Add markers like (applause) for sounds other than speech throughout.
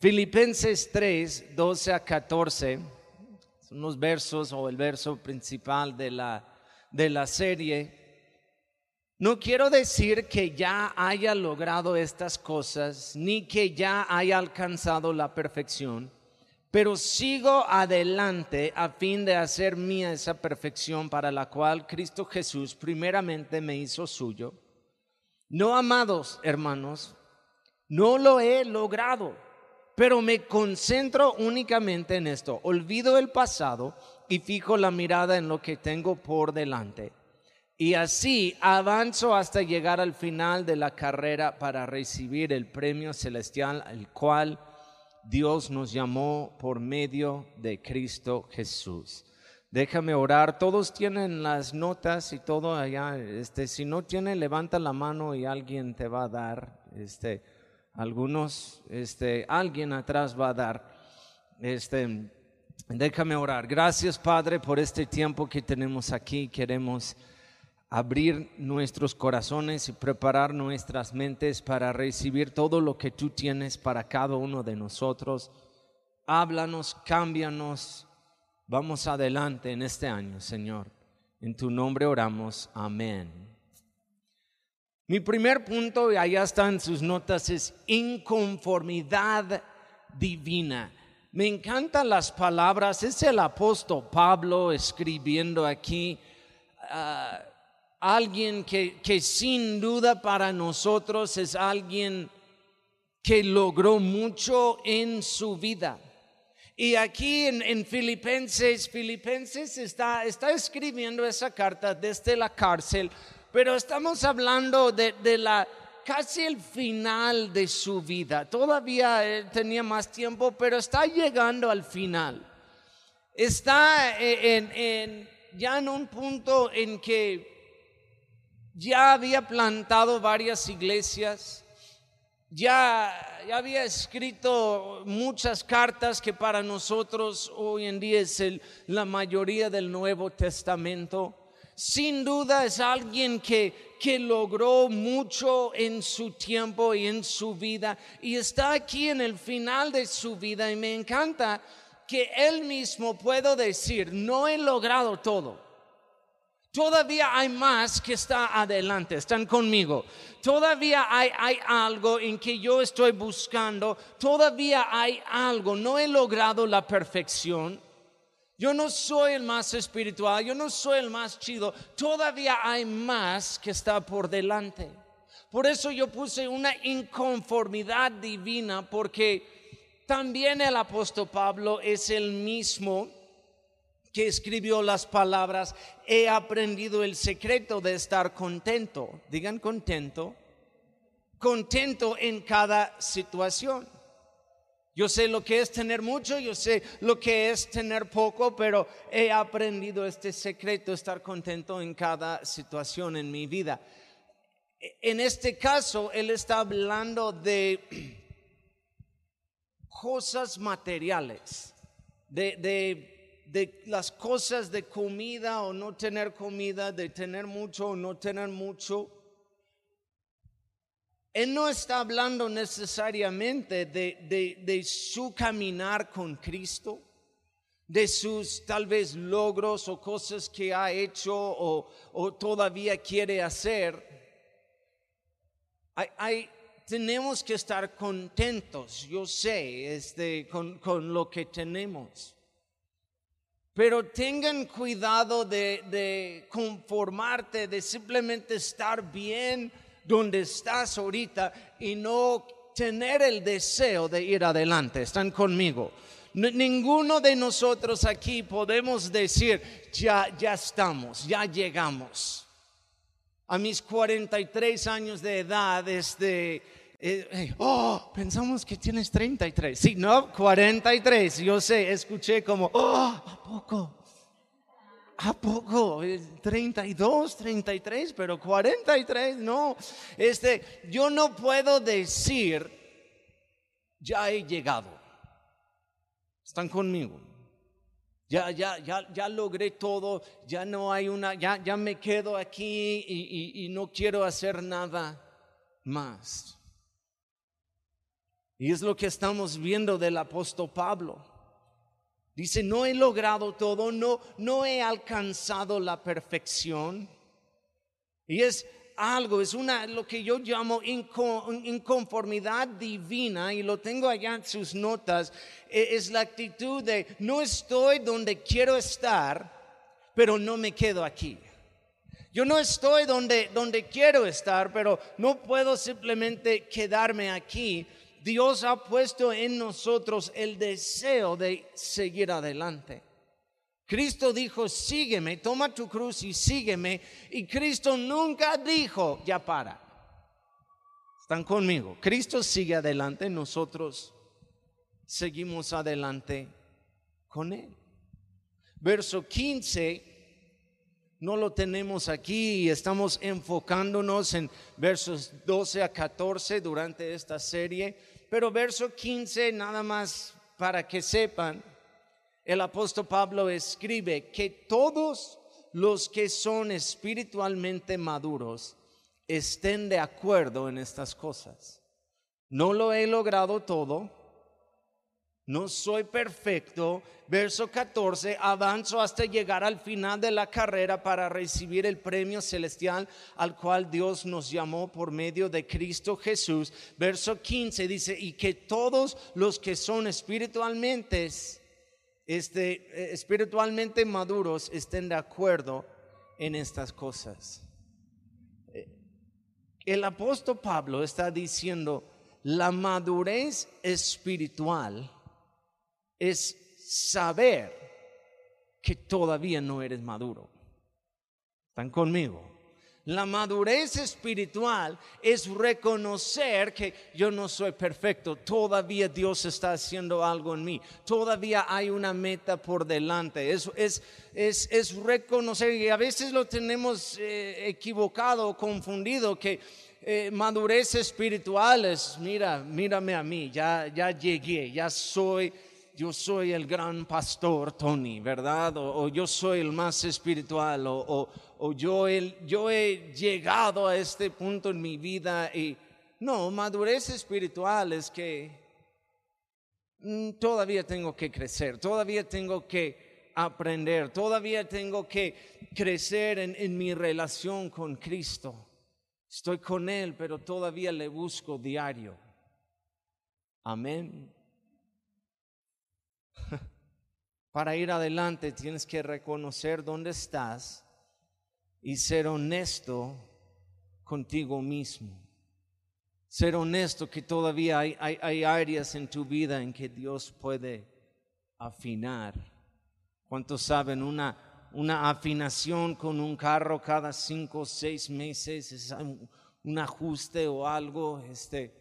Filipenses 3, 12 a 14, son los versos o el verso principal de la, de la serie. No quiero decir que ya haya logrado estas cosas, ni que ya haya alcanzado la perfección, pero sigo adelante a fin de hacer mía esa perfección para la cual Cristo Jesús primeramente me hizo suyo. No, amados hermanos, no lo he logrado, pero me concentro únicamente en esto. Olvido el pasado y fijo la mirada en lo que tengo por delante y así avanzo hasta llegar al final de la carrera para recibir el premio celestial al cual Dios nos llamó por medio de Cristo Jesús. Déjame orar. Todos tienen las notas y todo allá. Este, si no tienen, levanta la mano y alguien te va a dar. Este, algunos, este, alguien atrás va a dar. Este, déjame orar. Gracias, Padre, por este tiempo que tenemos aquí. Queremos abrir nuestros corazones y preparar nuestras mentes para recibir todo lo que tú tienes para cada uno de nosotros. Háblanos, cámbianos. Vamos adelante en este año, Señor. En tu nombre oramos. Amén. Mi primer punto, y allá están sus notas, es inconformidad divina. Me encantan las palabras, es el apóstol Pablo escribiendo aquí. Ah, alguien que, que sin duda para nosotros es alguien que logró mucho en su vida. Y aquí en, Filipenses, Filipenses está, está, escribiendo esa carta desde la cárcel, pero estamos hablando de, de, la casi el final de su vida. Todavía él tenía más tiempo, pero está llegando al final. Está en, en, ya en un punto en que ya había plantado varias iglesias, ya, ya, había escrito muchas cartas que para nosotros hoy en día es la mayoría del Nuevo Testamento. Sin duda es alguien que, que logró mucho en su tiempo y en su vida y está aquí en el final de su vida y me encanta que él mismo puedo decir, no he logrado todo Todavía hay más que está adelante, están conmigo. Todavía hay, hay, algo en que yo estoy buscando, todavía hay algo, no he logrado la perfección. Yo no soy el más espiritual, yo no soy el más chido, todavía hay más que está por delante. Por eso yo puse una inconformidad divina, porque también el apóstol Pablo es el mismo que escribió las palabras, he aprendido el secreto de estar contento. Digan contento. Contento en cada situación. Yo sé lo que es tener mucho, yo sé lo que es tener poco, pero he aprendido este secreto, estar contento en cada situación en mi vida. En este caso, él está hablando de (clears throat) cosas materiales, de, de de las cosas de comida o no tener comida, de tener mucho o no tener mucho. Él no está hablando necesariamente de, de, su caminar con Cristo, de sus tal vez logros o cosas que ha hecho o, o todavía quiere hacer. Hay, tenemos que estar contentos, yo sé, este, con, con lo que tenemos. Pero tengan cuidado de, conformarte, de simplemente estar bien donde estás ahorita y no tener el deseo de ir adelante. ¿Están conmigo? Ninguno de nosotros aquí podemos decir, ya, ya estamos, ya llegamos. A mis 43 años de edad, este, eh, oh, pensamos que tienes 33. Sí, no, 43. Yo sé, escuché como, oh, ¿a poco? ¿A poco? 32, 33, pero 43, no. Este, yo no puedo decir, ya he llegado. ¿Están conmigo? Ya, ya, ya, ya logré todo, ya no hay una, ya, ya me quedo aquí y no quiero hacer nada más. Y es lo que estamos viendo del apóstol Pablo. Dice, no he logrado todo, no, no he alcanzado la perfección. Y es algo, es una, lo que yo llamo inconformidad divina, y lo tengo allá en sus notas, e, es la actitud de no estoy donde quiero estar, pero no me quedo aquí. Yo no estoy donde, donde quiero estar, pero no puedo simplemente quedarme aquí. Dios ha puesto en nosotros el deseo de seguir adelante. Cristo dijo, sígueme, toma tu cruz y sígueme. Y Cristo nunca dijo, ya para. Están conmigo. Cristo sigue adelante, nosotros seguimos adelante con Él. Verso 15, no lo tenemos aquí y estamos enfocándonos en versos 12 a 14 durante esta serie, pero verso 15, nada más para que sepan, el apóstol Pablo escribe que todos los que son espiritualmente maduros estén de acuerdo en estas cosas. No lo he logrado todo, no soy perfecto. Verso 14, avanzo hasta llegar al final de la carrera para recibir el premio celestial al cual Dios nos llamó por medio de Cristo Jesús. Verso 15 dice, y que todos los que son espiritualmente este, eh, espiritualmente maduros estén de acuerdo en estas cosas. Eh, el apóstol Pablo está diciendo, la madurez espiritual es saber que todavía no eres maduro. ¿Están conmigo? La madurez espiritual es reconocer que yo no soy perfecto, todavía Dios está haciendo algo en mí, todavía hay una meta por delante. Es, es, es, es reconocer, y a veces lo tenemos eh, equivocado, confundido, que eh, madurez espiritual es, mira, mírame a mí, ya, ya llegué, ya soy yo soy el gran pastor Tony, ¿verdad? O, yo soy el más espiritual, o, yo he llegado a este punto en mi vida y no, madurez espiritual es que mm, todavía tengo que crecer, todavía tengo que aprender, todavía tengo que crecer en, en mi relación con Cristo. Estoy con Él, pero todavía le busco diario. Amén. (laughs) Para ir adelante tienes que reconocer dónde estás y ser honesto contigo mismo. Ser honesto que todavía hay, hay, áreas en tu vida en que Dios puede afinar. ¿Cuántos saben? Una, una afinación con un carro cada cinco o seis meses es un ajuste o algo. Este,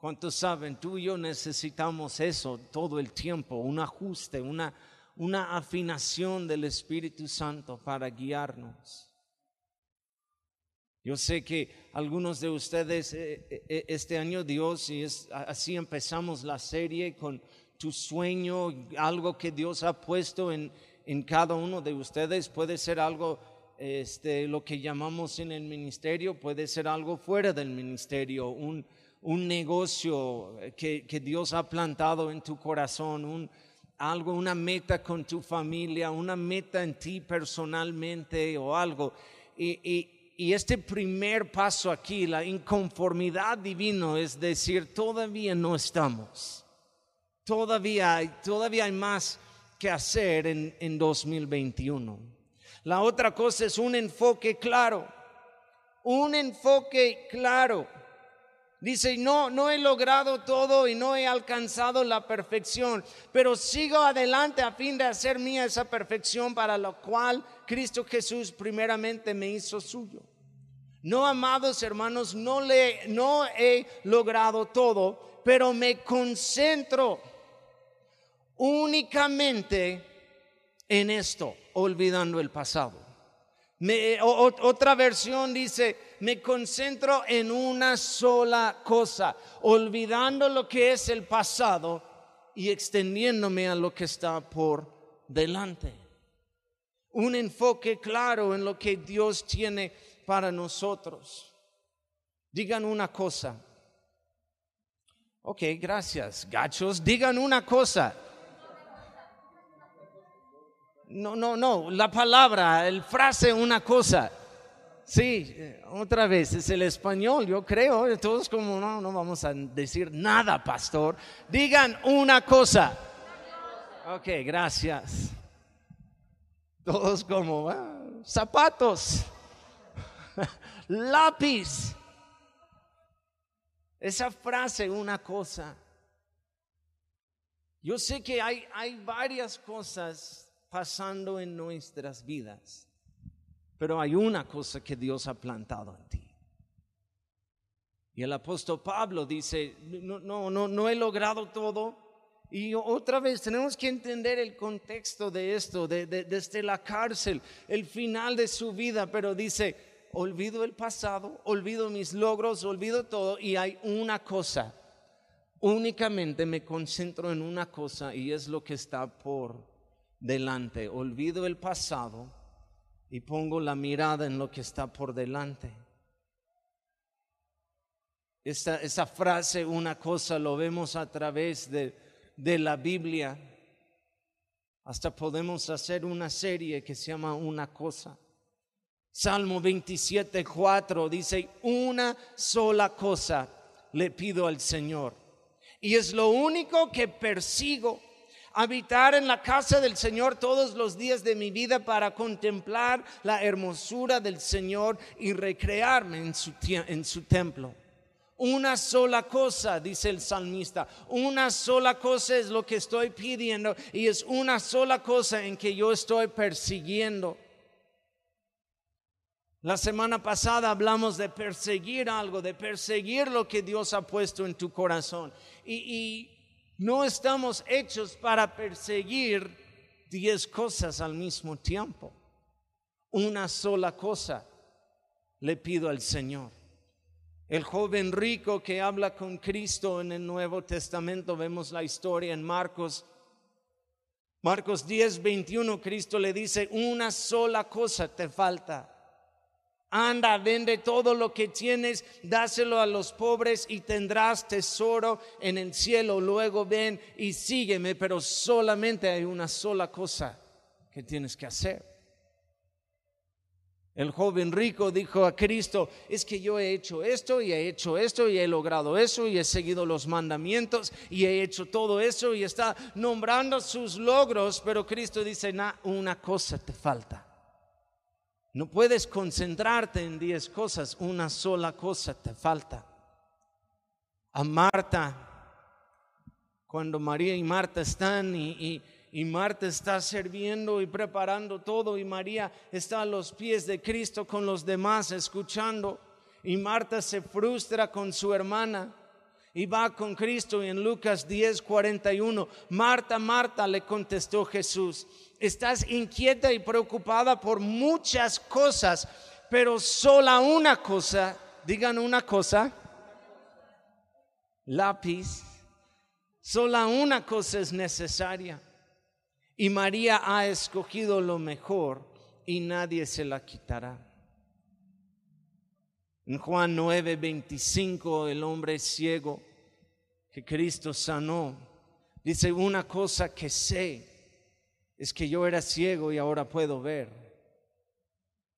¿Cuántos saben? Tú y yo necesitamos eso todo el tiempo, un ajuste, una, una afinación del Espíritu Santo para guiarnos. Yo sé que algunos de ustedes eh, eh, eh, este año Dios, y es, así empezamos la serie con tu sueño, algo que Dios ha puesto en, en cada uno de ustedes, puede ser algo, este, lo que llamamos en el ministerio, puede ser algo fuera del ministerio, un, un negocio que, que Dios ha plantado en tu corazón, un, algo, una meta con tu familia, una meta en ti personalmente o algo. y, y este primer paso aquí, la inconformidad divino, es decir, todavía no estamos. Todavía hay, todavía hay más que hacer en, en 2021. La otra cosa es un enfoque claro. Un enfoque claro. Dice, no, no he logrado todo y no he alcanzado la perfección, pero sigo adelante a fin de hacer mía esa perfección para lo cual Cristo Jesús primeramente me hizo suyo. No, amados hermanos, no, le, no he logrado todo, pero me concentro únicamente en esto, olvidando el pasado. Otra versión dice, me concentro en una sola cosa, olvidando lo que es el pasado y extendiéndome a lo que está por delante. Un enfoque claro en lo que Dios tiene para nosotros. Digan una cosa, Ok, gracias. Gachos, digan una cosa. No, no, no, la palabra, el frase, una cosa. Sí, otra vez, es el español, yo creo. Todos como, no, no vamos a decir nada, pastor. Digan una cosa. Ok, gracias. Todos como, ah, zapatos, (laughs) lápiz. Esa frase, una cosa. Yo sé que hay, hay varias cosas pasando en nuestras vidas, pero hay una cosa que Dios ha plantado en ti. Y el apóstol Pablo dice, no, no, no, no he logrado todo. Y otra vez tenemos que entender el contexto de esto, de, desde la cárcel, el final de su vida, pero dice, olvido el pasado, olvido mis logros, olvido todo y hay una cosa, únicamente me concentro en una cosa y es lo que está por delante. Olvido el pasado y pongo la mirada en lo que está por delante. Esta, esa frase, una cosa, lo vemos a través de, de la Biblia. Hasta podemos hacer una serie que se llama Una cosa. Salmo 27, 4 dice, una sola cosa le pido al Señor. Y es lo único que persigo habitar en la casa del Señor todos los días de mi vida para contemplar la hermosura del Señor y recrearme en su, en su templo. Una sola cosa, dice el salmista, una sola cosa es lo que estoy pidiendo y es una sola cosa en que yo estoy persiguiendo. La semana pasada hablamos de perseguir algo, de perseguir lo que Dios ha puesto en tu corazón. Y, y no estamos hechos para perseguir diez cosas al mismo tiempo. Una sola cosa le pido al Señor. El joven rico que habla con Cristo en el Nuevo Testamento, vemos la historia en Marcos. Marcos 10, 21, Cristo le dice, una sola cosa te falta Anda, vende todo lo que tienes, dáselo a los pobres y tendrás tesoro en el cielo. Luego ven y sígueme, pero solamente hay una sola cosa que tienes que hacer. El joven rico dijo a Cristo, es que yo he hecho esto y he hecho esto y he logrado eso y he seguido los mandamientos y he hecho todo eso y está nombrando sus logros, pero Cristo dice, una cosa te falta. No puedes concentrarte en diez cosas, una sola cosa te falta. A Marta, cuando María y Marta están y, Marta está sirviendo y preparando todo y María está a los pies de Cristo con los demás escuchando y Marta se frustra con su hermana y va con Cristo y en Lucas 10, 41, Marta, Marta le contestó Jesús, estás inquieta y preocupada por muchas cosas, pero sola una cosa, digan una cosa, lápiz, sola una cosa es necesaria. Y María ha escogido lo mejor y nadie se la quitará. En Juan 9, 25, el hombre ciego que Cristo sanó, dice una cosa que sé es que yo era ciego y ahora puedo ver.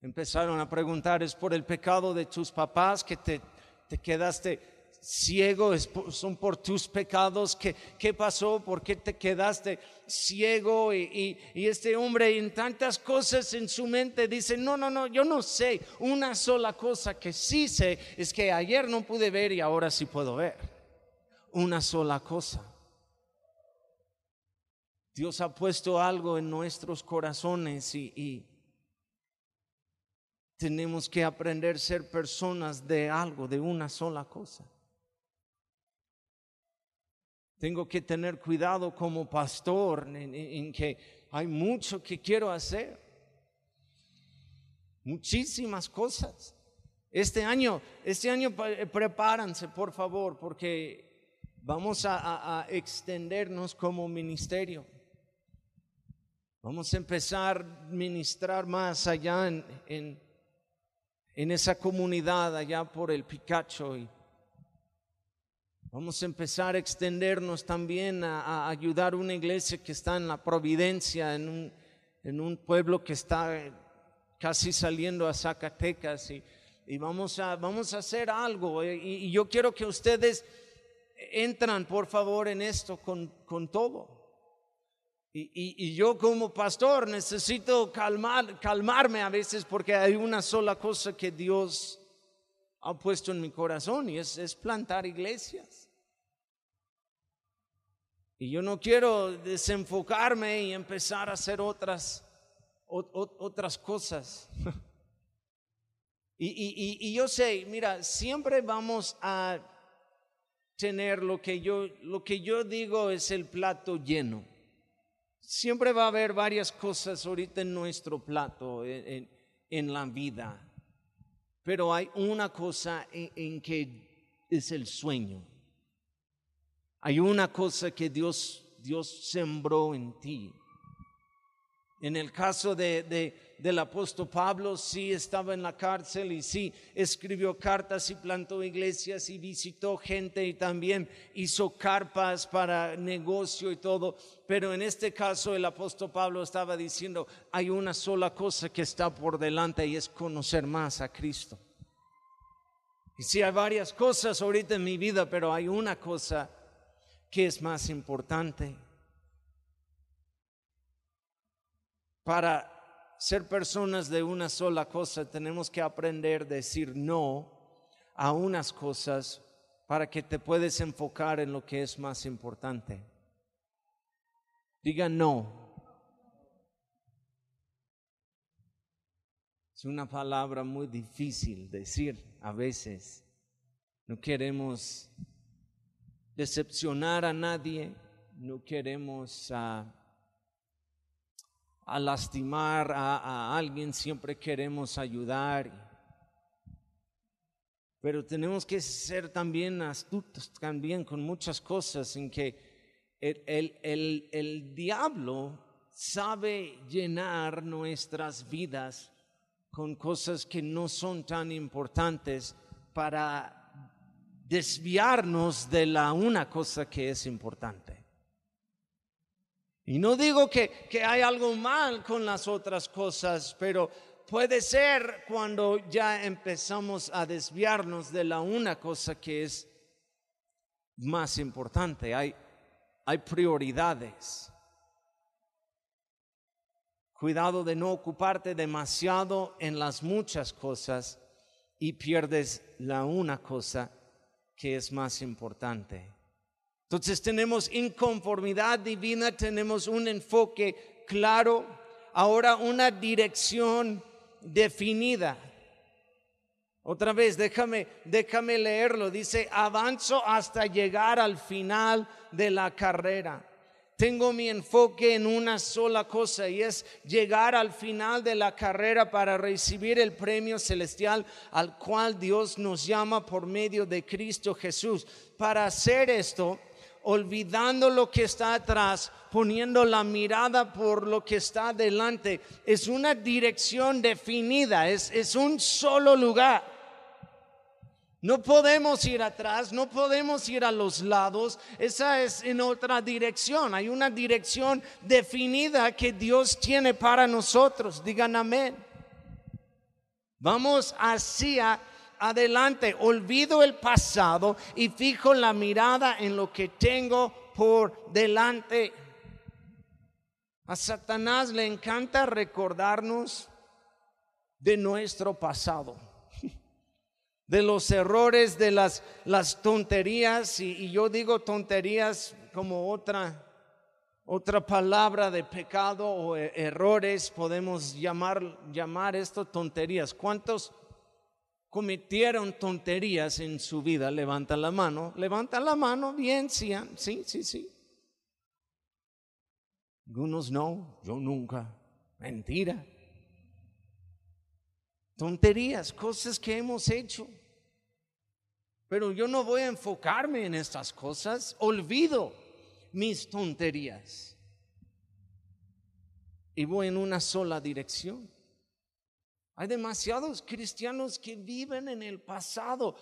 Empezaron a preguntar, ¿es por el pecado de tus papás que te, te quedaste ciego? ¿Son por tus pecados? ¿Qué, qué pasó? ¿Por qué te quedaste ciego? Y, y, este hombre en tantas cosas en su mente dice, no, no, no, yo no sé. Una sola cosa que sí sé es que ayer no pude ver y ahora sí puedo ver. Una sola cosa. Dios ha puesto algo en nuestros corazones y, tenemos que aprender a ser personas de algo, de una sola cosa. Tengo que tener cuidado como pastor en, que hay mucho que quiero hacer. Muchísimas cosas. Este año, este año prepárense, por favor, porque vamos a extendernos como ministerio. Vamos a empezar a ministrar más allá en, en, esa comunidad, allá por el Picacho. Y Vamos a empezar a extendernos también a, ayudar una iglesia que está en la Providencia, en un, en un pueblo que está casi saliendo a Zacatecas y, y vamos, a, vamos a hacer algo. Y, y yo quiero que ustedes entran, por favor, en esto con, con todo. Y, y, y, yo como pastor necesito calmar, calmarme a veces porque hay una sola cosa que Dios ha puesto en mi corazón y es, es plantar iglesias. Y yo no quiero desenfocarme y empezar a hacer otras, otras cosas. (laughs) y, y, y, yo sé, mira, siempre vamos a tener lo que yo, lo que yo digo es el plato lleno. Siempre va a haber varias cosas ahorita en nuestro plato, en, en la vida. Pero hay una cosa en, en, que es el sueño. Hay una cosa que Dios, Dios sembró en ti. En el caso de, de, del apóstol Pablo, sí estaba en la cárcel y sí escribió cartas y plantó iglesias y visitó gente y también hizo carpas para negocio y todo. Pero en este caso el apóstol Pablo estaba diciendo, hay una sola cosa que está por delante y es conocer más a Cristo. Y sí hay varias cosas ahorita en mi vida, pero hay una cosa que es más importante. Para ser personas de una sola cosa tenemos que aprender a decir no a unas cosas para que te puedes enfocar en lo que es más importante. Diga no. Es una palabra muy difícil decir a veces. No queremos decepcionar a nadie, no queremos... Uh, a lastimar a, alguien, siempre queremos ayudar. Pero tenemos que ser también astutos, también con muchas cosas en que el, el, el diablo sabe llenar nuestras vidas con cosas que no son tan importantes para desviarnos de la una cosa que es importante. Y no digo que, que hay algo mal con las otras cosas, pero puede ser cuando ya empezamos a desviarnos de la una cosa que es más importante. Hay, hay prioridades. Cuidado de no ocuparte demasiado en las muchas cosas y pierdes la una cosa que es más importante. Entonces tenemos inconformidad divina, tenemos un enfoque claro, ahora una dirección definida. Otra vez, déjame, déjame leerlo. Dice, avanzo hasta llegar al final de la carrera. Tengo mi enfoque en una sola cosa y es llegar al final de la carrera para recibir el premio celestial al cual Dios nos llama por medio de Cristo Jesús. Para hacer esto, olvidando lo que está atrás, poniendo la mirada por lo que está delante. Es una dirección definida, es, es un solo lugar. No podemos ir atrás, no podemos ir a los lados, esa es en otra dirección. Hay una dirección definida que Dios tiene para nosotros. Digan amén. Vamos hacia adelante, olvido el pasado y fijo la mirada en lo que tengo por delante. A Satanás le encanta recordarnos de nuestro pasado, de los errores, de las, las tonterías, y, yo digo tonterías como otra, otra palabra de pecado o e, errores, podemos llamar, llamar esto tonterías. ¿Cuántos? cometieron tonterías en su vida, levanta la mano, levanta la mano, bien, sí, ah, sí, sí, sí. Algunos no, yo nunca, mentira. Tonterías, cosas que hemos hecho. Pero yo no voy a enfocarme en estas cosas, olvido mis tonterías. Y voy en una sola dirección. Hay demasiados cristianos que viven en el pasado.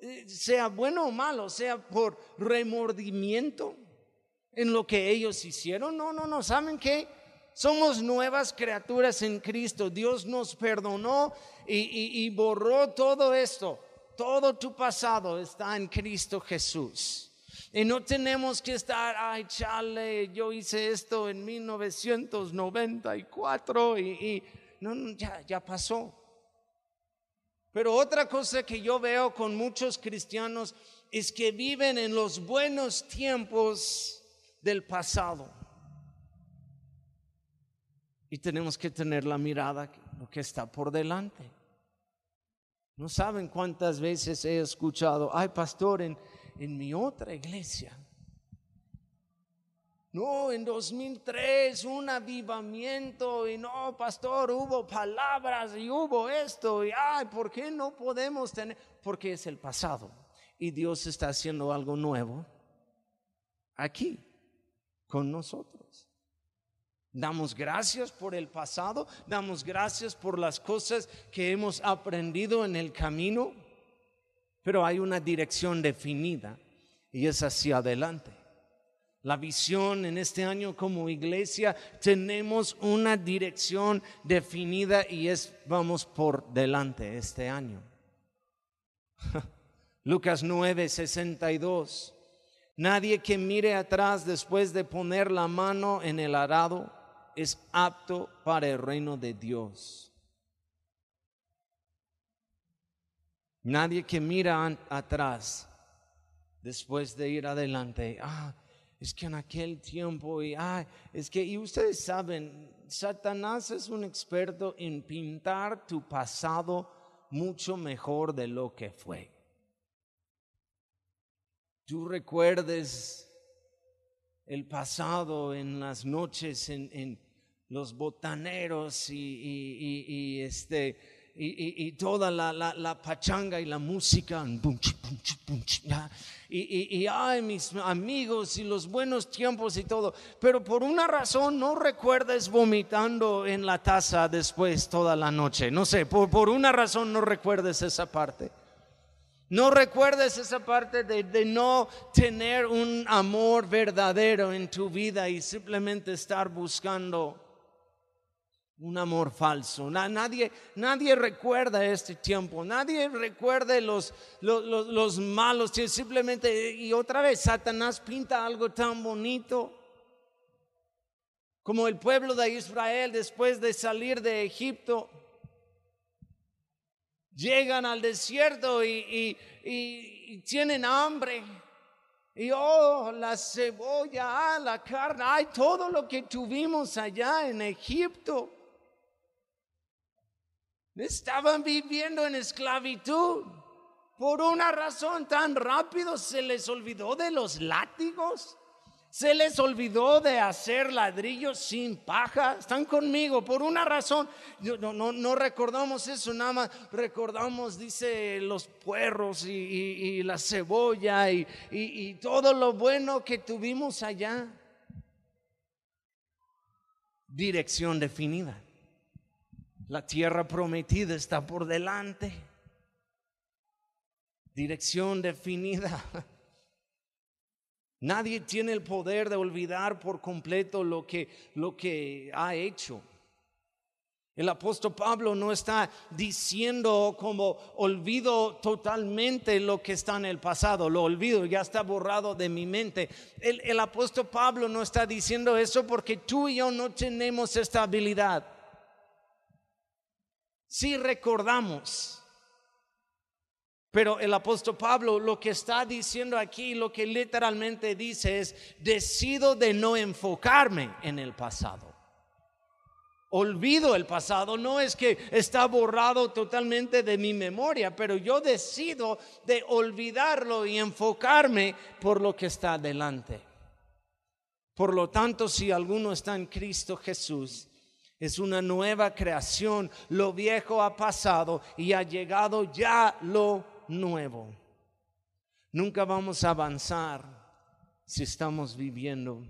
eh, sea bueno o malo, sea por remordimiento en lo que ellos hicieron. No, no, no, ¿saben qué? Somos nuevas criaturas en Cristo. Dios nos perdonó y, borró todo esto. Todo tu pasado está en Cristo Jesús. Y no tenemos que estar, ay, chale, yo hice esto en 1994 y, y no, ya pasó. Pero otra cosa que yo veo con muchos cristianos es que viven en los buenos tiempos del pasado. Y tenemos que tener la mirada lo que está por delante. No saben cuántas veces he escuchado, ay pastor, en, en mi otra iglesia. No, en 2003 un avivamiento y no, pastor, hubo palabras y hubo esto y ay, ¿por qué no podemos tener? Porque es el pasado y Dios está haciendo algo nuevo aquí con nosotros. Damos gracias por el pasado, damos gracias por las cosas que hemos aprendido en el camino, pero hay una dirección definida y es hacia adelante. La visión en este año como iglesia tenemos una dirección definida y es vamos por delante este año. (laughs) Lucas 9, 62. Nadie que mire atrás después de poner la mano en el arado es apto para el reino de Dios. Nadie que mira atrás después de ir adelante. Ah, es que en aquel tiempo y ah, es que y ustedes saben, Satanás es un experto en pintar tu pasado mucho mejor de lo que fue tú recuerdes el pasado en las noches en, los botaneros y, este y, toda la, pachanga y la música y, ay mis amigos y los buenos tiempos y todo. Pero por una razón no recuerdes vomitando en la taza después toda la noche. No sé por, por una razón no recuerdes esa parte. No recuerdes esa parte de, no tener un amor verdadero en tu vida y simplemente estar buscando un amor falso. Nadie, nadie recuerda este tiempo, nadie recuerda los, los, los malos, simplemente, y otra vez, Satanás pinta algo tan bonito como el pueblo de Israel después de salir de Egipto llegan al desierto y, tienen hambre. Y oh, la cebolla, ah, la carne, hay todo lo que tuvimos allá en Egipto. Estaban viviendo en esclavitud. Por una razón tan rápido se les olvidó de los látigos. Se les olvidó de hacer ladrillos sin paja. Están conmigo por una razón. No, no, recordamos eso, nada más recordamos, dice, los puerros y, la cebolla y, y todo lo bueno que tuvimos allá. Dirección definida. La tierra prometida está por delante. Dirección definida. (laughs) Nadie tiene el poder de olvidar por completo lo que, lo que ha hecho. El apóstol Pablo no está diciendo como olvido totalmente lo que está en el pasado, lo olvido, ya está borrado de mi mente. El, el apóstol Pablo no está diciendo eso porque tú y yo no tenemos esta habilidad. Si recordamos, pero el apóstol Pablo lo que está diciendo aquí, lo que literalmente dice es, decido de no enfocarme en el pasado. Olvido el pasado, no es que está borrado totalmente de mi memoria, pero yo decido de olvidarlo y enfocarme por lo que está delante. Por lo tanto, si alguno está en Cristo Jesús, es una nueva creación, lo viejo ha pasado y ha llegado ya lo nuevo. Nunca vamos a avanzar si estamos viviendo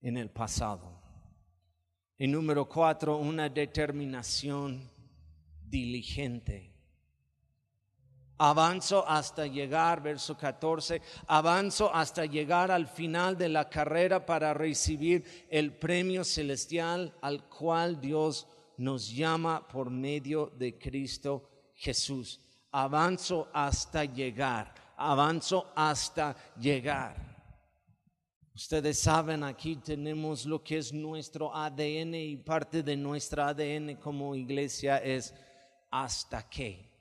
en el pasado. Y número cuatro, una determinación diligente. Avanzo hasta llegar, verso 14, avanzo hasta llegar al final de la carrera para recibir el premio celestial al cual Dios nos llama por medio de Cristo Jesús. Avanzo hasta llegar, avanzo hasta llegar. Ustedes saben, aquí tenemos lo que es nuestro ADN y parte de nuestro ADN como iglesia es hasta qué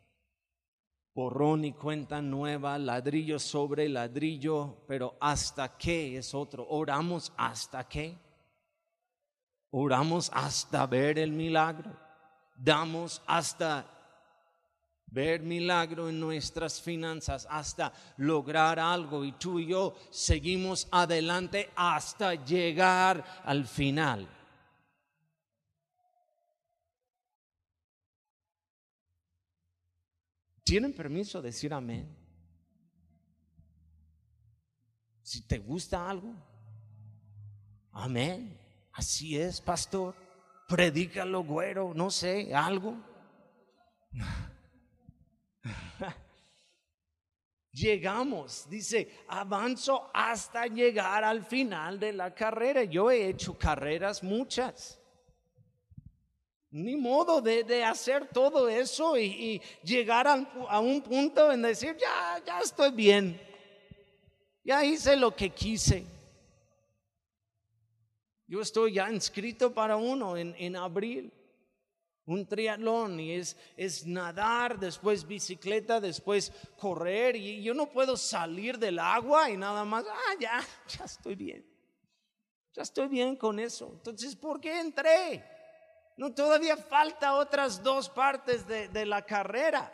borrón y cuenta nueva, ladrillo sobre ladrillo, pero hasta qué es otro. Oramos hasta qué. Oramos hasta ver el milagro. Damos hasta ver milagro en nuestras finanzas, hasta lograr algo. Y tú y yo seguimos adelante hasta llegar al final. ¿Tienen permiso de decir amén? Si te gusta algo, amén. Así es, pastor. Predícalo, güero, no sé, algo. (laughs) Llegamos, dice, avanzo hasta llegar al final de la carrera. Yo he hecho carreras muchas. Ni modo de, hacer todo eso y, llegar a, un punto en decir, ya, ya estoy bien. Ya hice lo que quise. Yo estoy ya inscrito para uno en, en abril. Un triatlón y es, es nadar, después bicicleta, después correr. Y yo no puedo salir del agua y nada más, ah, ya, (laughs) ya estoy bien. Ya estoy bien con eso. Entonces, ¿por qué entré? No, todavía falta otras dos partes de, la carrera.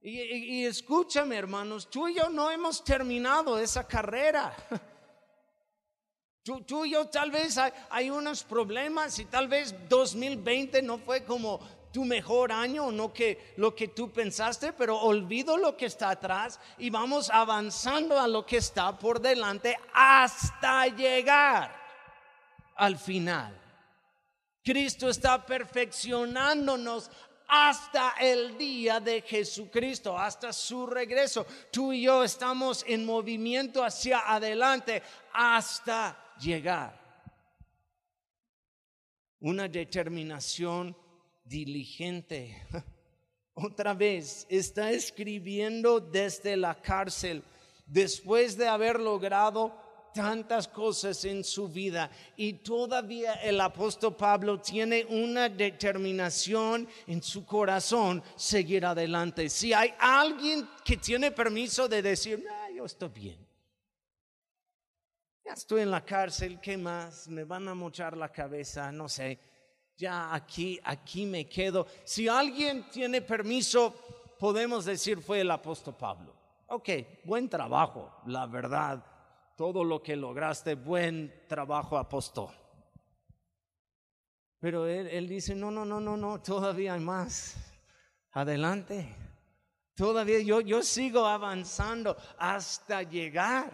Y, escúchame, hermanos, tú y yo no hemos terminado esa carrera. Tú, y yo tal vez hay, unos problemas y tal vez 2020 no fue como tu mejor año, no que lo que tú pensaste, pero olvido lo que está atrás y vamos avanzando a lo que está por delante hasta llegar al final. Cristo está perfeccionándonos hasta el día de Jesucristo, hasta su regreso. Tú y yo estamos en movimiento hacia adelante hasta llegar. Una determinación diligente. (laughs) Otra vez está escribiendo desde la cárcel después de haber logrado tantas cosas en su vida y todavía el apóstol Pablo tiene una determinación en su corazón seguir adelante. Si hay alguien que tiene permiso de decir, yo estoy bien. Ya estoy en la cárcel, ¿qué más? Me van a mochar la cabeza, no sé. Ya aquí, aquí me quedo. Si alguien tiene permiso, podemos decir fue el apóstol Pablo. Ok, buen trabajo, la verdad todo lo que lograste, buen trabajo apostó. Pero él, dice, no, no, no, no, no, todavía hay más. Adelante. Todavía yo, yo sigo avanzando hasta llegar.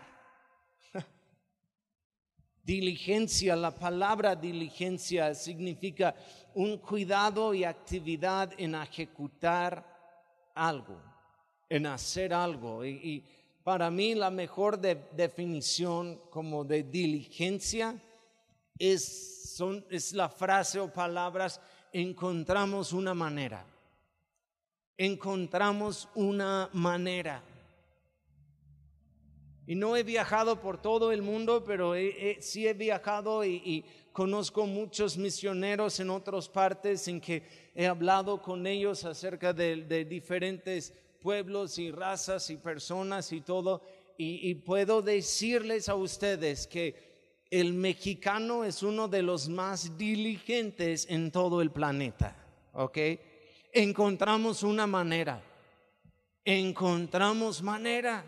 (laughs) Diligencia, la palabra diligencia significa un cuidado y actividad en ejecutar algo, en hacer algo. y para mí la mejor definición como de diligencia es, es la frase o palabras encontramos una manera. Encontramos una manera. Y no he viajado por todo el mundo, pero sí he viajado y, conozco muchos misioneros en otras partes en que he hablado con ellos acerca de diferentes pueblos y razas y personas y todo. Y, puedo decirles a ustedes que el mexicano es uno de los más diligentes en todo el planeta. ¿Ok? Encontramos una manera. Encontramos manera.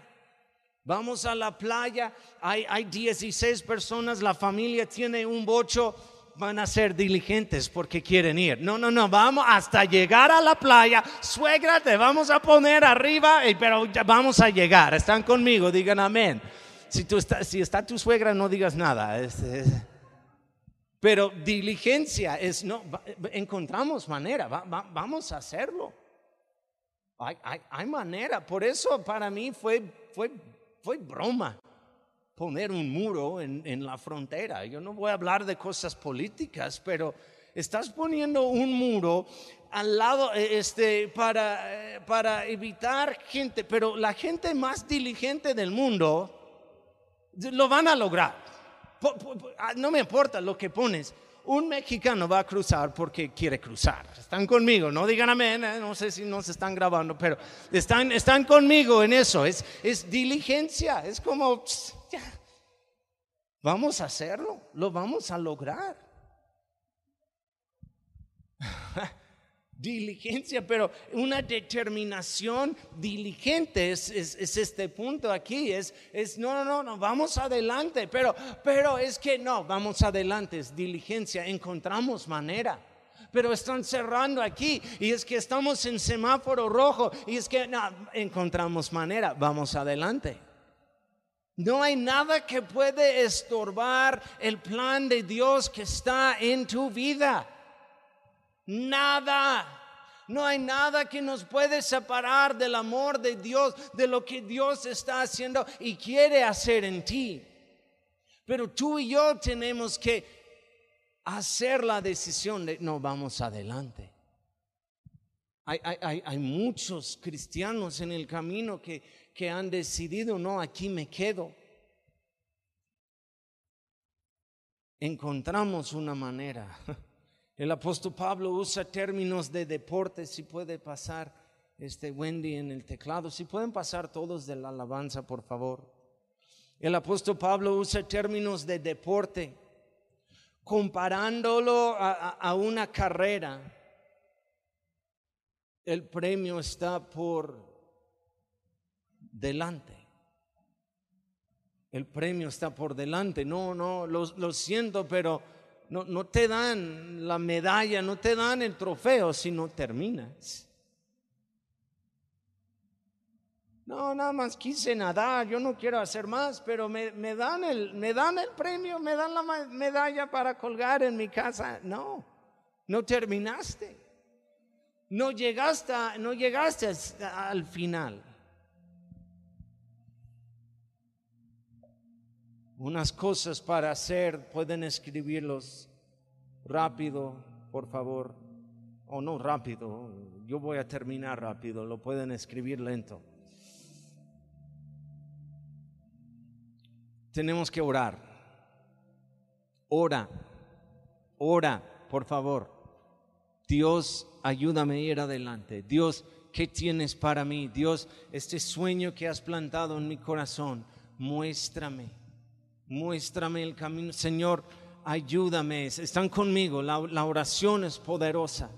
Vamos a la playa, hay, hay 16 personas, la familia tiene un bocho, van a ser diligentes porque quieren ir. No, no, no, vamos hasta llegar a la playa. Suegra, te vamos a poner arriba, pero ya vamos a llegar. Están conmigo, digan amén. Si, tú está, si está tu suegra, no digas nada. pero diligencia es, no, encontramos manera, vamos a hacerlo. Hay, hay, manera, por eso para mí fue, fue, fue broma poner un muro en, en, la frontera. Yo no voy a hablar de cosas políticas, pero estás poniendo un muro al lado eh, este, para, eh, para evitar gente, pero la gente más diligente del mundo lo van a lograr. Ah, no me importa lo que pones. Un mexicano va a cruzar porque quiere cruzar. Están conmigo, no digan amén, eh, no sé si nos están grabando, pero están, están conmigo en eso. Es, es diligencia, es como, vamos a hacerlo, lo vamos a lograr. (laughs) diligencia, pero una determinación diligente es, este punto aquí, es, es no, no, no, vamos adelante, pero, pero es que no, vamos adelante, es diligencia, encontramos manera. Pero están cerrando aquí y es que estamos en semáforo rojo y es que no, encontramos manera, vamos adelante. No hay nada que puede estorbar el plan de Dios que está en tu vida. Nada. No hay nada que nos puede separar del amor de Dios, de lo que Dios está haciendo y quiere hacer en ti. Pero tú y yo tenemos que hacer la decisión de no vamos adelante. Hay, muchos cristianos en el camino que, que han decidido, no, aquí me quedo. Encontramos una manera El apóstol Pablo usa términos de deporte, si puede pasar este Wendy en el teclado, si pueden pasar todos de la alabanza, por favor. El apóstol Pablo usa términos de deporte, comparándolo a, a una carrera. El premio está por delante. El premio está por delante. No, no, lo, siento, pero no, te dan la medalla, no te dan el trofeo si no terminas. No, nada más quise nadar, yo no quiero hacer más, pero me, dan, el, me dan el premio, me dan la medalla para colgar en mi casa. No, no terminaste. No llegaste, no llegaste al final. Unas cosas para hacer, pueden escribirlos rápido, por favor, o no rápido, yo voy a terminar rápido, lo pueden escribir lento. Tenemos que orar. Ora, ora, por favor. Dios, ayúdame a ir adelante. Dios, ¿qué tienes para mí? Dios, este sueño que has plantado en mi corazón, muéstrame muéstrame el camino. Señor, ayúdame. Están conmigo. La, oración es poderosa.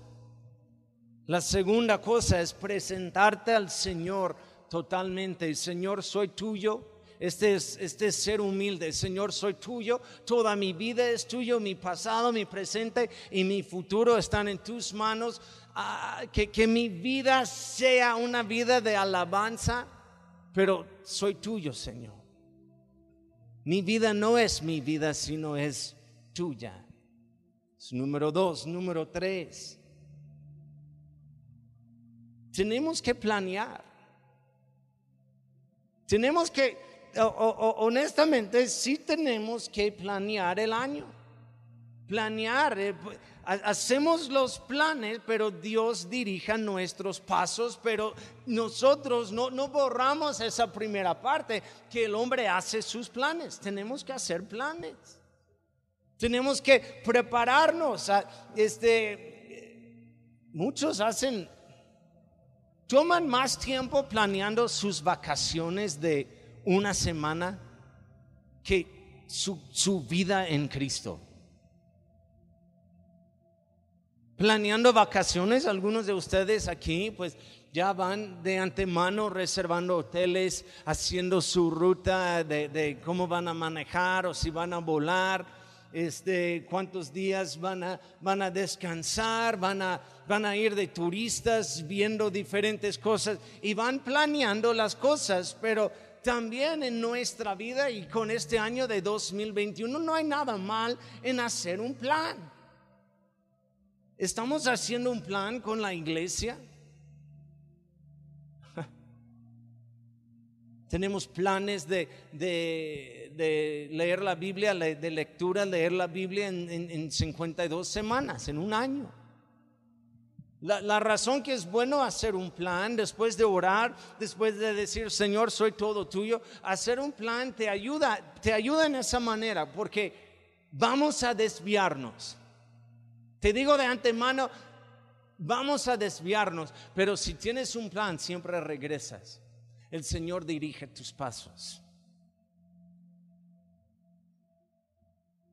La segunda cosa es presentarte al Señor totalmente. Señor, soy tuyo. Este es, este ser humilde. Señor, soy tuyo. Toda mi vida es tuyo. Mi pasado, mi presente y mi futuro están en tus manos. Ah, que, que mi vida sea una vida de alabanza. Pero soy tuyo, Señor. Mi vida no es mi vida, sino es tuya. número dos. Número tres. Tenemos que planear. Tenemos que, honestamente, sí tenemos que planear el año. Planear. Hacemos los planes, pero Dios dirija nuestros pasos, pero nosotros no, no borramos esa primera parte, que el hombre hace sus planes, tenemos que hacer planes. Tenemos que prepararnos. este, muchos hacen, toman más tiempo planeando sus vacaciones de una semana que su, su vida en Cristo planeando vacaciones, algunos de ustedes aquí pues ya van de antemano reservando hoteles, haciendo su ruta de, cómo van a manejar o si van a volar, este, cuántos días van a, van a descansar, van a, van a ir de turistas viendo diferentes cosas y van planeando las cosas, pero también en nuestra vida y con este año de 2021 no hay nada mal en hacer un plan. Estamos haciendo un plan con la iglesia. (laughs) Tenemos planes de, leer la Biblia, de lectura, leer la Biblia en, en 52 semanas, en un año. La, razón que es bueno hacer un plan después de orar, después de decir, Señor, soy todo tuyo, hacer un plan te ayuda, te ayuda en esa manera, porque vamos a desviarnos. Te digo de antemano, vamos a desviarnos, pero si tienes un plan, siempre regresas. El Señor dirige tus pasos.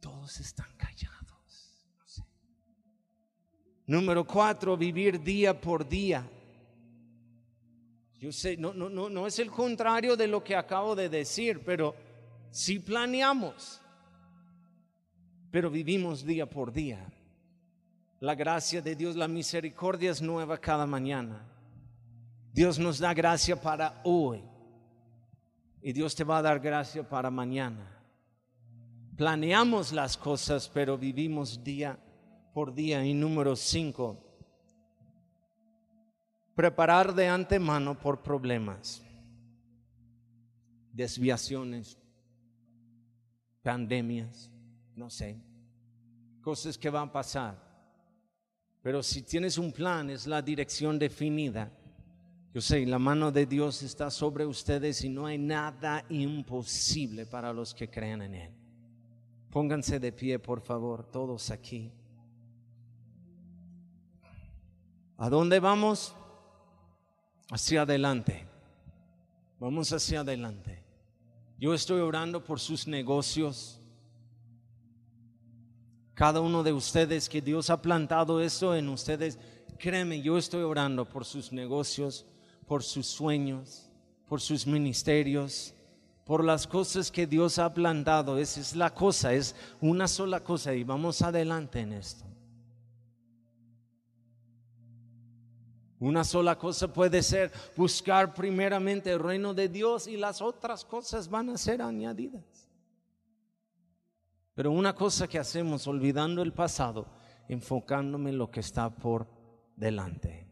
Todos están callados. Número cuatro, vivir día por día. Yo sé, no, no, no, no es el contrario de lo que acabo de decir, pero si planeamos, pero vivimos día por día. La gracia de Dios, la misericordia es nueva cada mañana. Dios nos da gracia para hoy y Dios te va a dar gracia para mañana. Planeamos las cosas, pero vivimos día por día. Y número cinco, preparar de antemano por problemas, desviaciones, pandemias, no sé, cosas que van a pasar. Pero si tienes un plan, es la dirección definida. Yo sé, la mano de Dios está sobre ustedes y no hay nada imposible para los que crean en Él. Pónganse de pie, por favor, todos aquí. ¿A dónde vamos? Hacia adelante. Vamos hacia adelante. Yo estoy orando por sus negocios. Cada uno de ustedes que Dios ha plantado esto en ustedes, créeme, yo estoy orando por sus negocios, por sus sueños, por sus ministerios, por las cosas que Dios ha plantado. Esa es la cosa, es una sola cosa y vamos adelante en esto. Una sola cosa puede ser buscar primeramente el reino de Dios y las otras cosas van a ser añadidas. Pero una cosa que hacemos olvidando el pasado, enfocándome en lo que está por delante.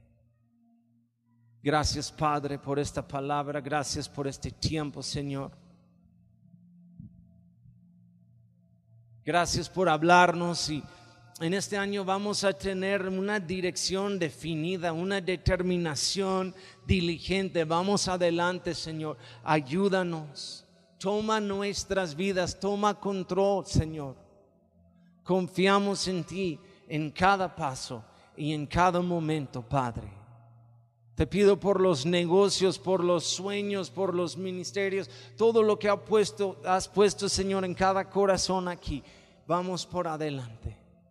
Gracias Padre por esta palabra, gracias por este tiempo Señor. Gracias por hablarnos y en este año vamos a tener una dirección definida, una determinación diligente. Vamos adelante, Señor. Ayúdanos. Toma nuestras vidas, toma control, Señor. Confiamos en ti en cada paso y en cada momento, Padre. Te pido por los negocios, por los sueños, por los ministerios, todo lo que has puesto, has puesto, Señor, en cada corazón aquí. Vamos por adelante.